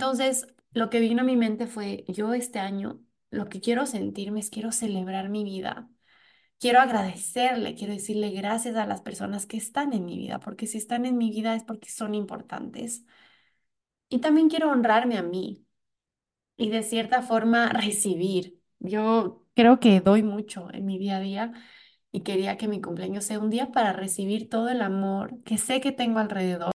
Entonces, lo que vino a mi mente fue, yo este año lo que quiero sentirme es quiero celebrar mi vida. Quiero agradecerle, quiero decirle gracias a las personas que están en mi vida, porque si están en mi vida es porque son importantes. Y también quiero honrarme a mí y de cierta forma recibir. Yo creo que doy mucho en mi día a día y quería que mi cumpleaños sea un día para recibir todo el amor que sé que tengo alrededor.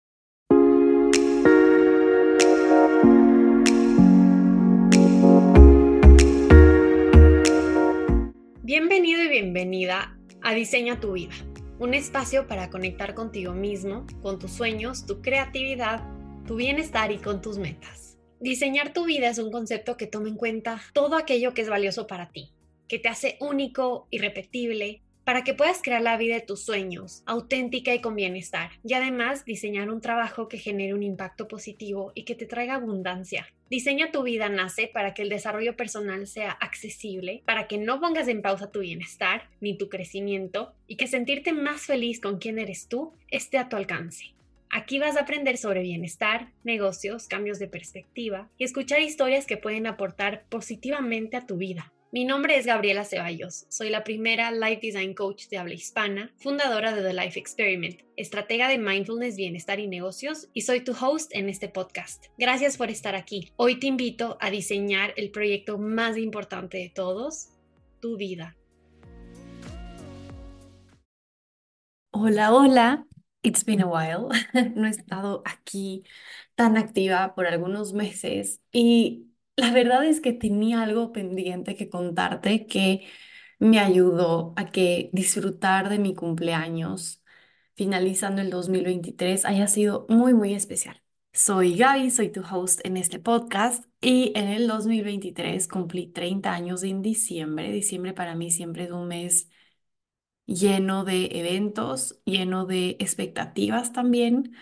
Bienvenido y bienvenida a Diseña tu vida, un espacio para conectar contigo mismo, con tus sueños, tu creatividad, tu bienestar y con tus metas. Diseñar tu vida es un concepto que toma en cuenta todo aquello que es valioso para ti, que te hace único, irrepetible, para que puedas crear la vida de tus sueños, auténtica y con bienestar, y además diseñar un trabajo que genere un impacto positivo y que te traiga abundancia. Diseña tu vida nace para que el desarrollo personal sea accesible, para que no pongas en pausa tu bienestar ni tu crecimiento y que sentirte más feliz con quien eres tú esté a tu alcance. Aquí vas a aprender sobre bienestar, negocios, cambios de perspectiva y escuchar historias que pueden aportar positivamente a tu vida. Mi nombre es Gabriela Ceballos, soy la primera Life Design Coach de habla hispana, fundadora de The Life Experiment, estratega de mindfulness, bienestar y negocios, y soy tu host en este podcast. Gracias por estar aquí. Hoy te invito a diseñar el proyecto más importante de todos, tu vida. Hola, hola. It's been a while. No he estado aquí tan activa por algunos meses y la verdad es que tenía algo pendiente que contarte que me ayudó a que disfrutar de mi cumpleaños finalizando el 2023 haya sido muy, muy especial. Soy Gaby, soy tu host en este podcast y en el 2023 cumplí 30 años en diciembre. Diciembre para mí siempre es un mes lleno de eventos, lleno de expectativas también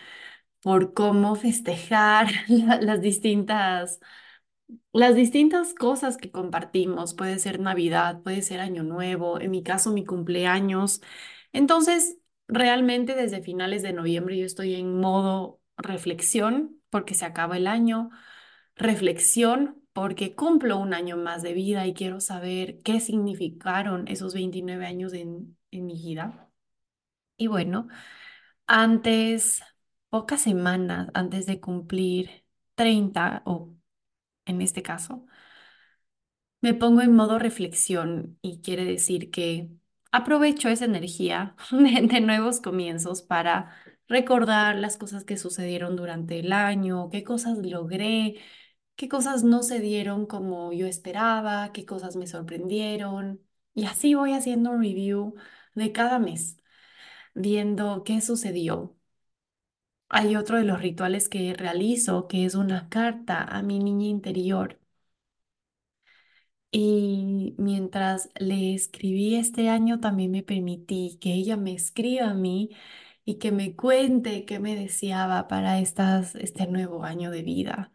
por cómo festejar las distintas las distintas cosas que compartimos, puede ser Navidad, puede ser Año Nuevo, en mi caso mi cumpleaños. Entonces, realmente desde finales de noviembre yo estoy en modo reflexión porque se acaba el año, reflexión porque cumplo un año más de vida y quiero saber qué significaron esos 29 años en, en mi vida. Y bueno, antes, pocas semanas antes de cumplir 30 o en este caso, me pongo en modo reflexión y quiere decir que aprovecho esa energía de, de nuevos comienzos para recordar las cosas que sucedieron durante el año, qué cosas logré, qué cosas no se dieron como yo esperaba, qué cosas me sorprendieron. Y así voy haciendo un review de cada mes, viendo qué sucedió. Hay otro de los rituales que realizo, que es una carta a mi niña interior. Y mientras le escribí este año, también me permití que ella me escriba a mí y que me cuente qué me deseaba para estas, este nuevo año de vida.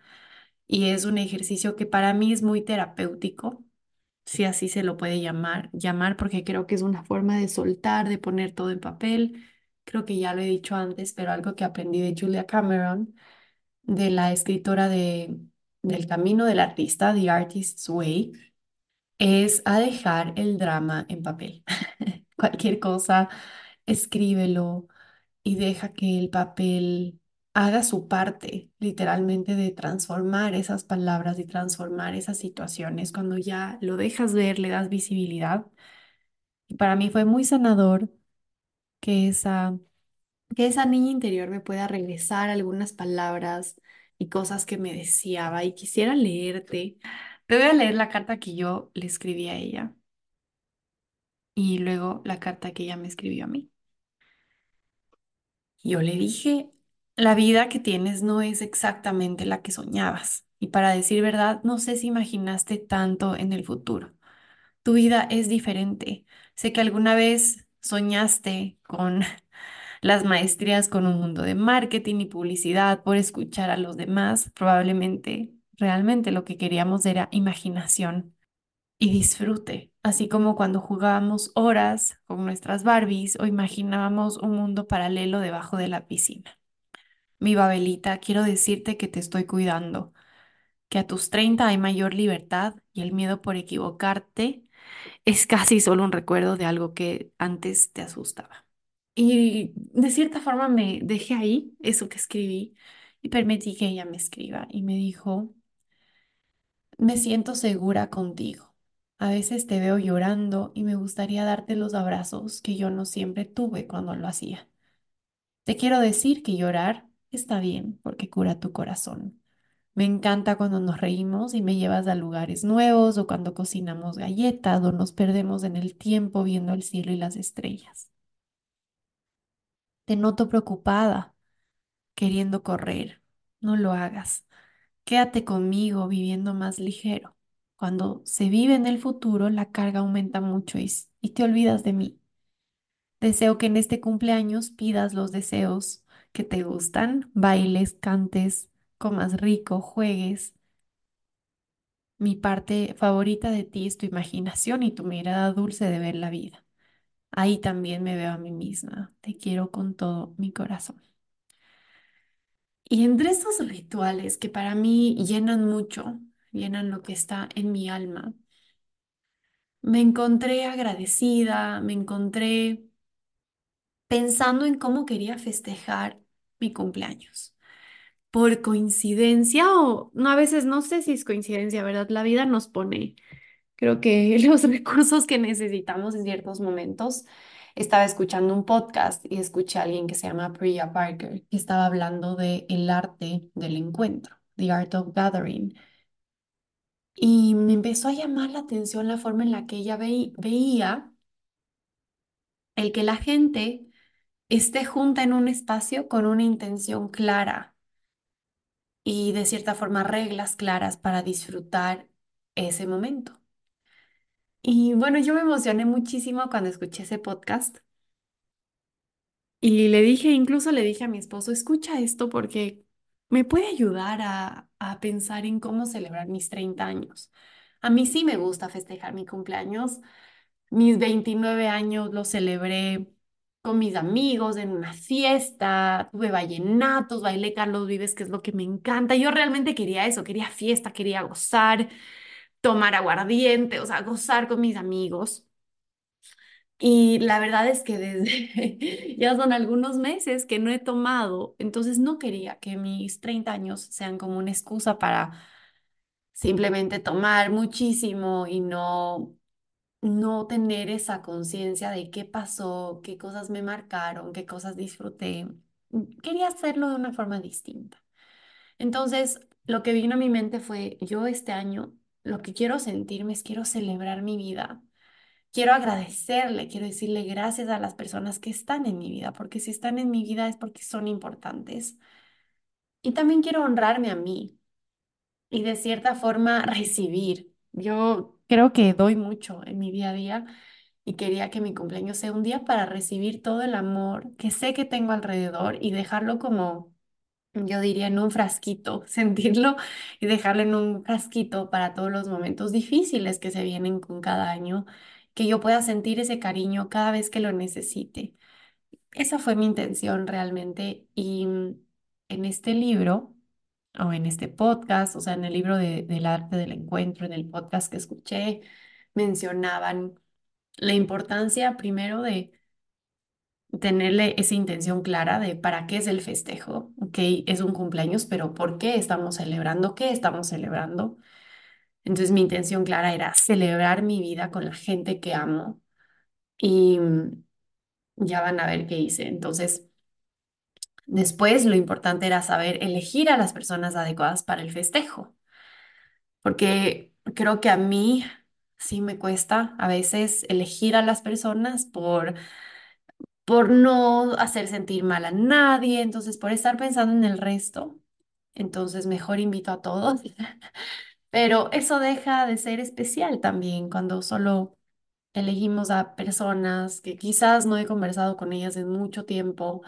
Y es un ejercicio que para mí es muy terapéutico, si así se lo puede llamar, llamar porque creo que es una forma de soltar, de poner todo en papel. Creo que ya lo he dicho antes, pero algo que aprendí de Julia Cameron, de la escritora de, del Camino del Artista, The Artist's Way es a dejar el drama en papel. Cualquier cosa, escríbelo y deja que el papel haga su parte, literalmente, de transformar esas palabras y transformar esas situaciones. Cuando ya lo dejas ver, le das visibilidad. Y para mí fue muy sanador que esa, que esa niña interior me pueda regresar algunas palabras y cosas que me deseaba y quisiera leerte. Te voy a leer la carta que yo le escribí a ella y luego la carta que ella me escribió a mí. Yo le dije, la vida que tienes no es exactamente la que soñabas. Y para decir verdad, no sé si imaginaste tanto en el futuro. Tu vida es diferente. Sé que alguna vez soñaste con las maestrías con un mundo de marketing y publicidad por escuchar a los demás. Probablemente, realmente lo que queríamos era imaginación y disfrute, así como cuando jugábamos horas con nuestras Barbies o imaginábamos un mundo paralelo debajo de la piscina. Mi Babelita, quiero decirte que te estoy cuidando. que a tus 30 hay mayor libertad y el miedo por equivocarte es casi solo un recuerdo de algo que antes te asustaba. Y de cierta forma me dejé ahí eso que escribí y permití que ella me escriba y me dijo, me siento segura contigo. A veces te veo llorando y me gustaría darte los abrazos que yo no siempre tuve cuando lo hacía. Te quiero decir que llorar está bien porque cura tu corazón. Me encanta cuando nos reímos y me llevas a lugares nuevos o cuando cocinamos galletas o nos perdemos en el tiempo viendo el cielo y las estrellas. Te noto preocupada, queriendo correr. No lo hagas. Quédate conmigo viviendo más ligero. Cuando se vive en el futuro, la carga aumenta mucho y, y te olvidas de mí. Deseo que en este cumpleaños pidas los deseos que te gustan, bailes, cantes, comas rico, juegues. Mi parte favorita de ti es tu imaginación y tu mirada dulce de ver la vida. Ahí también me veo a mí misma. Te quiero con todo mi corazón. Y entre estos rituales que para mí llenan mucho, llenan lo que está en mi alma, me encontré agradecida, me encontré pensando en cómo quería festejar mi cumpleaños. Por coincidencia o no, a veces no sé si es coincidencia, ¿verdad? La vida nos pone Creo que los recursos que necesitamos en ciertos momentos. Estaba escuchando un podcast y escuché a alguien que se llama Priya Parker, que estaba hablando de el arte del encuentro, the art of gathering. Y me empezó a llamar la atención la forma en la que ella veí- veía el que la gente esté junta en un espacio con una intención clara y de cierta forma reglas claras para disfrutar ese momento. Y bueno, yo me emocioné muchísimo cuando escuché ese podcast Y le dije, incluso le dije a mi esposo, escucha esto porque me puede ayudar a, a pensar en cómo celebrar mis 30 años. A mí sí me gusta festejar mi cumpleaños. Mis 29 años los celebré con mis amigos en una fiesta, tuve vallenatos, bailé Carlos Vives, que es lo que me encanta. Yo realmente quería eso, quería fiesta, quería gozar, tomar aguardiente, o sea, gozar con mis amigos. Y la verdad es que desde ya son algunos meses que no he tomado, entonces no quería que mis 30 años sean como una excusa para simplemente tomar muchísimo y no, no tener esa conciencia de qué pasó, qué cosas me marcaron, qué cosas disfruté. Quería hacerlo de una forma distinta. Entonces, lo que vino a mi mente fue, yo este año lo que quiero sentirme es quiero celebrar mi vida Quiero agradecerle, quiero decirle gracias a las personas que están en mi vida, porque si están en mi vida es porque son importantes. Y también quiero honrarme a mí y de cierta forma recibir. Yo creo que doy mucho en mi día a día y quería que mi cumpleaños sea un día para recibir todo el amor que sé que tengo alrededor y dejarlo como, yo diría, en un frasquito, sentirlo y dejarlo en un frasquito para todos los momentos difíciles que se vienen con cada año que yo pueda sentir ese cariño cada vez que lo necesite. Esa fue mi intención realmente. Y en este libro, o en este podcast, o sea, en el libro de- del arte del encuentro, en el podcast que escuché, mencionaban la importancia primero de tenerle esa intención clara de para qué es el festejo, ok, es un cumpleaños, pero ¿por qué estamos celebrando? ¿Qué estamos celebrando? Entonces mi intención clara era celebrar mi vida con la gente que amo y ya van a ver qué hice. Entonces, después lo importante era saber elegir a las personas adecuadas para el festejo, porque creo que a mí sí me cuesta a veces elegir a las personas por, por no hacer sentir mal a nadie, entonces por estar pensando en el resto. Entonces, mejor invito a todos, pero eso deja de ser especial también cuando solo elegimos a personas que quizás no he conversado con ellas en mucho tiempo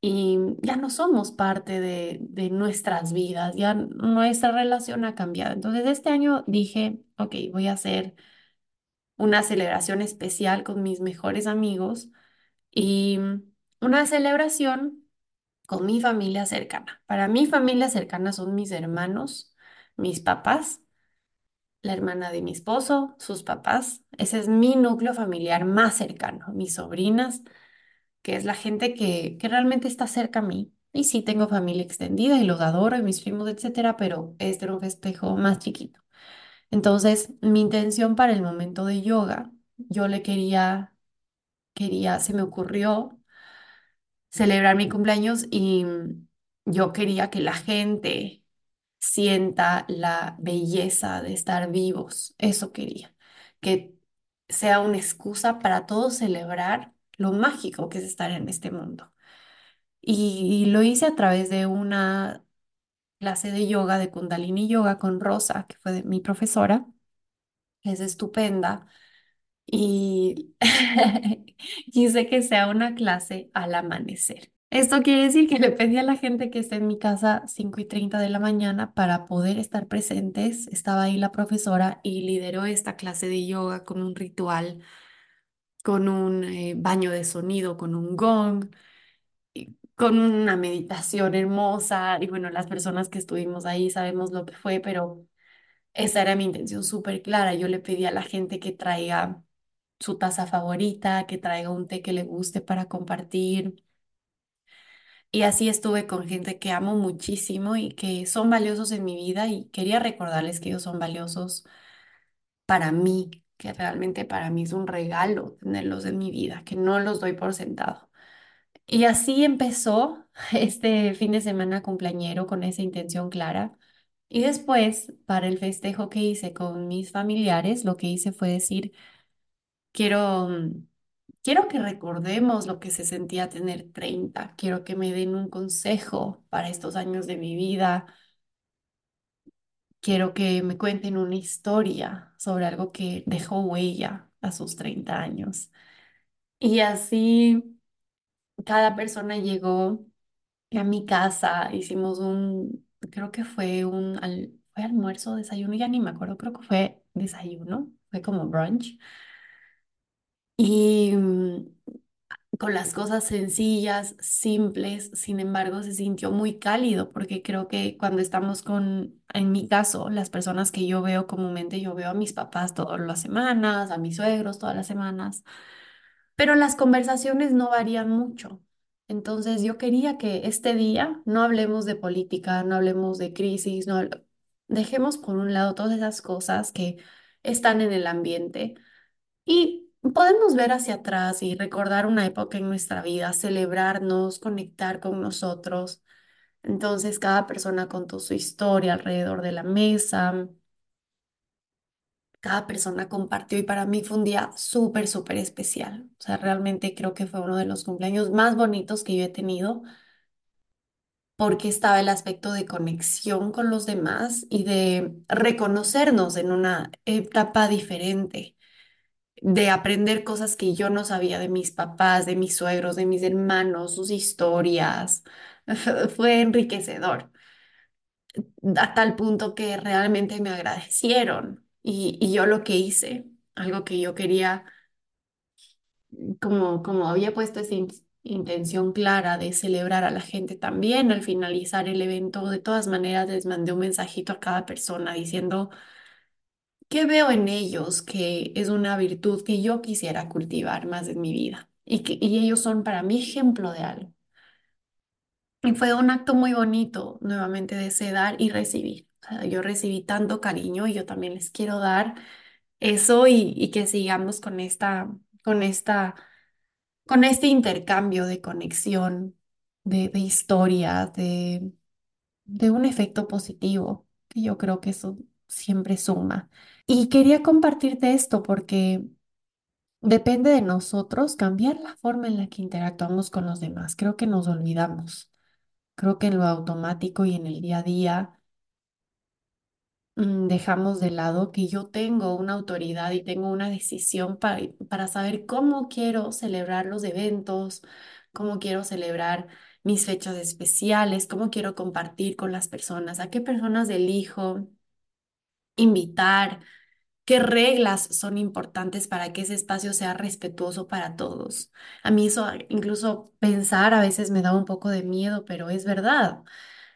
y ya no somos parte de, de nuestras vidas, ya nuestra relación ha cambiado. Entonces, este año dije, ok, voy a hacer una celebración especial con mis mejores amigos y una celebración con mi familia cercana. Para mi familia cercana son mis hermanos, mis papás, la hermana de mi esposo, sus papás. Ese es mi núcleo familiar más cercano, mis sobrinas, que es la gente que, que realmente está cerca a mí. Y sí, tengo familia extendida y los adoro, y mis primos, etcétera, pero este era un festejo más chiquito. Entonces, mi intención para el momento de yoga, yo le quería, quería, se me ocurrió celebrar mi cumpleaños y mm, yo quería que la gente sienta la belleza de estar vivos. Eso quería, que sea una excusa para todos celebrar lo mágico que es estar en este mundo. Y, lo hice a través de una clase de yoga, de Kundalini Yoga con Rosa, que fue mi profesora, es estupenda y quise que sea una clase al amanecer. Esto quiere decir que le pedí a la gente que esté en mi casa 5 y 30 de la mañana para poder estar presentes. Estaba ahí la profesora y lideró esta clase de yoga con un ritual, con un eh, baño de sonido, con un gong, y con una meditación hermosa. Y bueno, las personas que estuvimos ahí sabemos lo que fue, pero esa era mi intención súper clara. Yo le pedí a la gente que traiga su taza favorita, que traiga un té que le guste para compartir. Y así estuve con gente que amo muchísimo y que son valiosos en mi vida y quería recordarles que ellos son valiosos para mí, que realmente para mí es un regalo tenerlos en mi vida, que no los doy por sentado. Y así empezó este fin de semana cumpleañero con esa intención clara. Y después, para el festejo que hice con mis familiares, lo que hice fue decir, quiero mm, Quiero que recordemos lo que se sentía tener treinta Quiero que me den un consejo para estos años de mi vida. Quiero que me cuenten una historia sobre algo que dejó huella a sus 30 años. Y así cada persona llegó a mi casa. Hicimos un, creo que fue un al- fue almuerzo, desayuno, ya ni me acuerdo, creo que fue desayuno, fue como brunch. Y con las cosas sencillas, simples, sin embargo, se sintió muy cálido porque creo que cuando estamos con, en mi caso, las personas que yo veo comúnmente, yo veo a mis papás todas las semanas, a mis suegros todas las semanas, pero las conversaciones no varían mucho. Entonces, yo quería que este día no hablemos de política, no hablemos de crisis, no dejemos por un lado todas esas cosas que están en el ambiente y podemos ver hacia atrás y recordar una época en nuestra vida, celebrarnos, conectar con nosotros. Entonces, cada persona contó su historia alrededor de la mesa, cada persona compartió y para mí fue un día súper, súper especial. O sea, realmente creo que fue uno de los cumpleaños más bonitos que yo he tenido porque estaba el aspecto de conexión con los demás y de reconocernos en una etapa diferente de aprender cosas que yo no sabía de mis papás, de mis suegros, de mis hermanos, sus historias. Fue enriquecedor, a tal punto que realmente me agradecieron. Y, y yo lo que hice, algo que yo quería, como, como había puesto esa in- intención clara de celebrar a la gente también, al finalizar el evento, de todas maneras les mandé un mensajito a cada persona diciendo ¿Qué veo en ellos que es una virtud que yo quisiera cultivar más en mi vida? Y, que, y ellos son para mí ejemplo de algo. Y fue un acto muy bonito, nuevamente, de ese dar y recibir. Yo recibí tanto cariño y yo también les quiero dar eso y, y que sigamos con esta, con esta, con este intercambio de conexión, de, de historias, de, de un efecto positivo, que yo creo que eso siempre suma. Y quería compartirte esto porque depende de nosotros cambiar la forma en la que interactuamos con los demás. Creo que nos olvidamos. Creo que en lo automático y en el día a día mm, dejamos de lado que yo tengo una autoridad y tengo una decisión para, para saber cómo quiero celebrar los eventos, cómo quiero celebrar mis fechas especiales, cómo quiero compartir con las personas, a qué personas elijo invitar ¿Qué reglas son importantes para que ese espacio sea respetuoso para todos? A mí eso, incluso pensar a veces me da un poco de miedo, pero es verdad.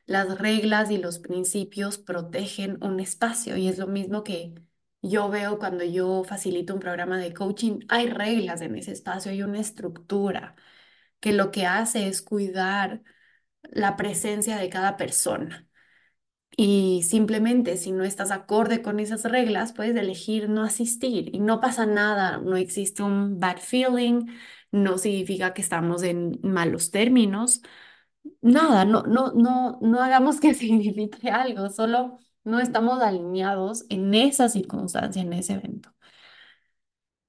Las reglas y los principios protegen un espacio y es lo mismo que yo veo cuando yo facilito un programa de coaching. Hay reglas en ese espacio, hay una estructura que lo que hace es cuidar la presencia de cada persona. Y simplemente si no estás acorde con esas reglas, puedes elegir no asistir y no pasa nada, no existe un bad feeling, no significa que estamos en malos términos, nada, no, no, no, no hagamos que signifique algo, solo no estamos alineados en esa circunstancia, en ese evento.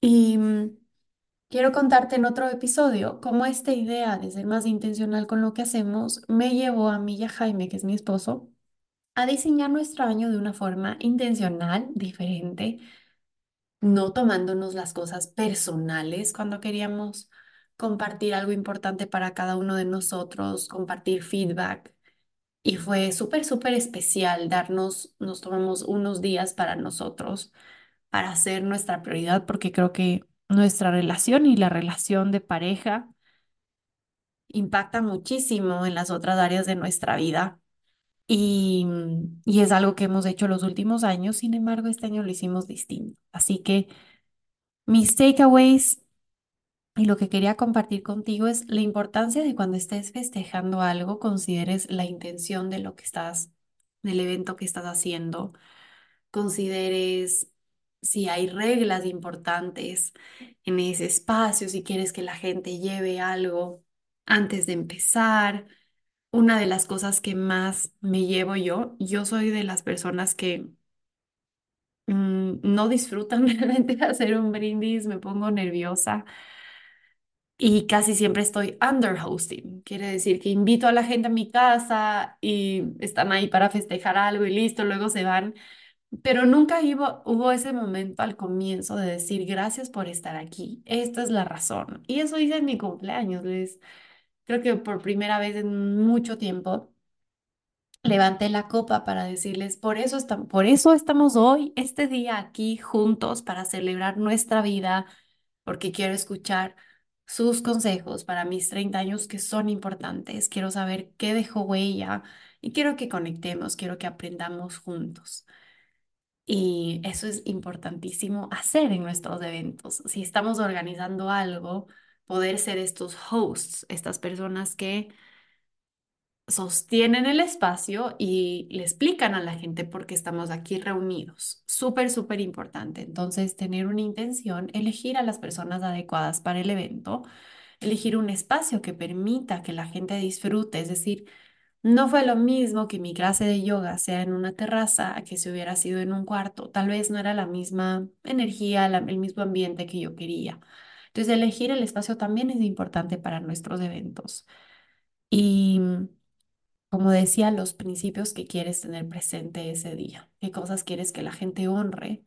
Y mm, quiero contarte en otro episodio cómo esta idea de ser más intencional con lo que hacemos me llevó a mí y a Jaime, que es mi esposo a diseñar nuestro año de una forma intencional, diferente, no tomándonos las cosas personales cuando queríamos compartir algo importante para cada uno de nosotros, compartir feedback. Y fue súper, súper especial darnos, nos tomamos unos días para nosotros, para hacer nuestra prioridad, porque creo que nuestra relación y la relación de pareja impacta muchísimo en las otras áreas de nuestra vida y, y es algo que hemos hecho los últimos años, sin embargo, este año lo hicimos distinto. Así que mis takeaways y lo que quería compartir contigo es la importancia de cuando estés festejando algo, consideres la intención de lo que estás, del evento que estás haciendo, consideres si hay reglas importantes en ese espacio, si quieres que la gente lleve algo antes de empezar una de las cosas que más me llevo yo, yo soy de las personas que mm, no disfrutan realmente de hacer un brindis, me pongo nerviosa y casi siempre estoy under hosting. Quiere decir que invito a la gente a mi casa y están ahí para festejar algo y listo, luego se van. Pero nunca hubo, hubo ese momento al comienzo de decir gracias por estar aquí. Esta es la razón. Y eso hice en mi cumpleaños. Les, creo que por primera vez en mucho tiempo levanté la copa para decirles, por eso estamos, por eso estamos hoy, este día aquí juntos para celebrar nuestra vida, porque quiero escuchar sus consejos para mis 30 años que son importantes. Quiero saber qué dejó huella y quiero que conectemos, quiero que aprendamos juntos. Y eso es importantísimo hacer en nuestros eventos. Si estamos organizando algo, poder ser estos hosts, estas personas que sostienen el espacio y le explican a la gente por qué estamos aquí reunidos. Súper, súper importante. Entonces, tener una intención, elegir a las personas adecuadas para el evento, elegir un espacio que permita que la gente disfrute. Es decir, no fue lo mismo que mi clase de yoga sea en una terraza a que se hubiera sido en un cuarto. Tal vez no era la misma energía, el mismo ambiente que yo quería. Entonces, elegir el espacio también es importante para nuestros eventos. Y como decía, los principios que quieres tener presente ese día, qué cosas quieres que la gente honre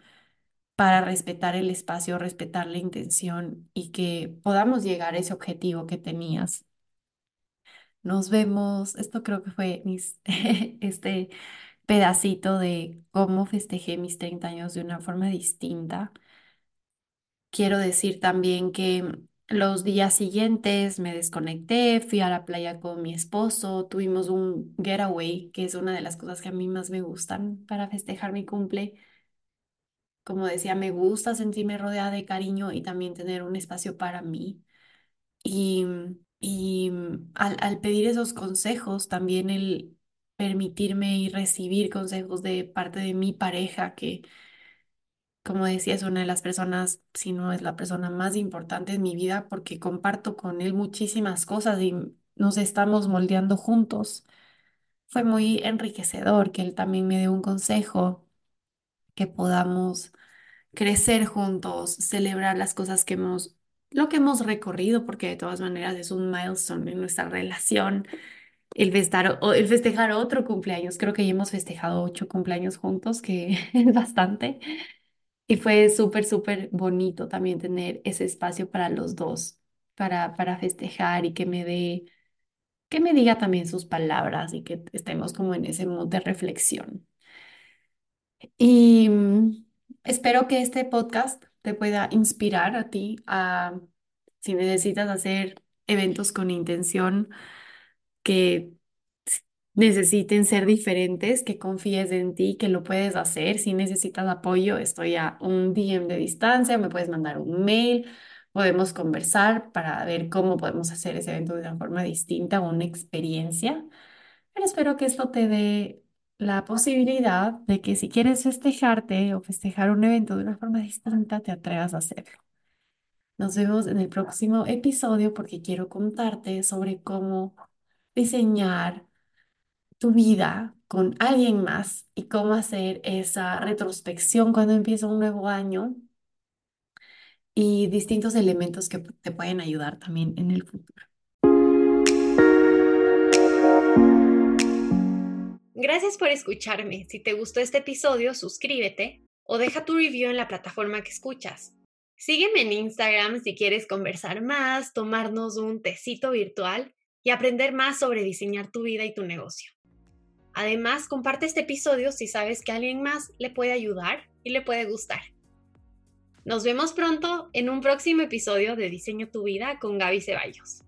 para respetar el espacio, respetar la intención y que podamos llegar a ese objetivo que tenías. Nos vemos, esto creo que fue este pedacito de cómo festejé mis 30 años de una forma distinta. Quiero decir también que los días siguientes me desconecté, fui a la playa con mi esposo, tuvimos un getaway, que es una de las cosas que a mí más me gustan para festejar mi cumple. Como decía, me gusta sentirme rodeada de cariño y también tener un espacio para mí. Y, y al, al pedir esos consejos, también el permitirme y recibir consejos de parte de mi pareja, que como decía, es una de las personas, si no es la persona más importante en mi vida, porque comparto con él muchísimas cosas y nos estamos moldeando juntos. Fue muy enriquecedor que él también me dé un consejo, que podamos crecer juntos, celebrar las cosas que hemos, lo que hemos recorrido, porque de todas maneras es un milestone en nuestra relación. El festar, el festejar otro cumpleaños, creo que ya hemos festejado ocho cumpleaños juntos, que es bastante. Y fue súper, súper bonito también tener ese espacio para los dos, para, para festejar y que me dé, que me diga también sus palabras y que estemos como en ese mood de reflexión. Y mm, espero que este podcast te pueda inspirar a ti a, si necesitas hacer eventos con intención, que necesiten ser diferentes, que confíes en ti, que lo puedes hacer. Si necesitas apoyo, estoy a un DM de distancia, me puedes mandar un mail, podemos conversar para ver cómo podemos hacer ese evento de una forma distinta o una experiencia. Pero espero que esto te dé la posibilidad de que si quieres festejarte o festejar un evento de una forma distinta, te atrevas a hacerlo. Nos vemos en el próximo episodio porque quiero contarte sobre cómo diseñar tu vida con alguien más y cómo hacer esa retrospección cuando empieza un nuevo año y distintos elementos que te pueden ayudar también en el futuro. Gracias por escucharme. Si te gustó este episodio, suscríbete o deja tu review en la plataforma que escuchas. Sígueme en Instagram si quieres conversar más, tomarnos un tecito virtual y aprender más sobre diseñar tu vida y tu negocio. Además, comparte este episodio si sabes que alguien más le puede ayudar y le puede gustar. Nos vemos pronto en un próximo episodio de Diseño tu vida con Gaby Ceballos.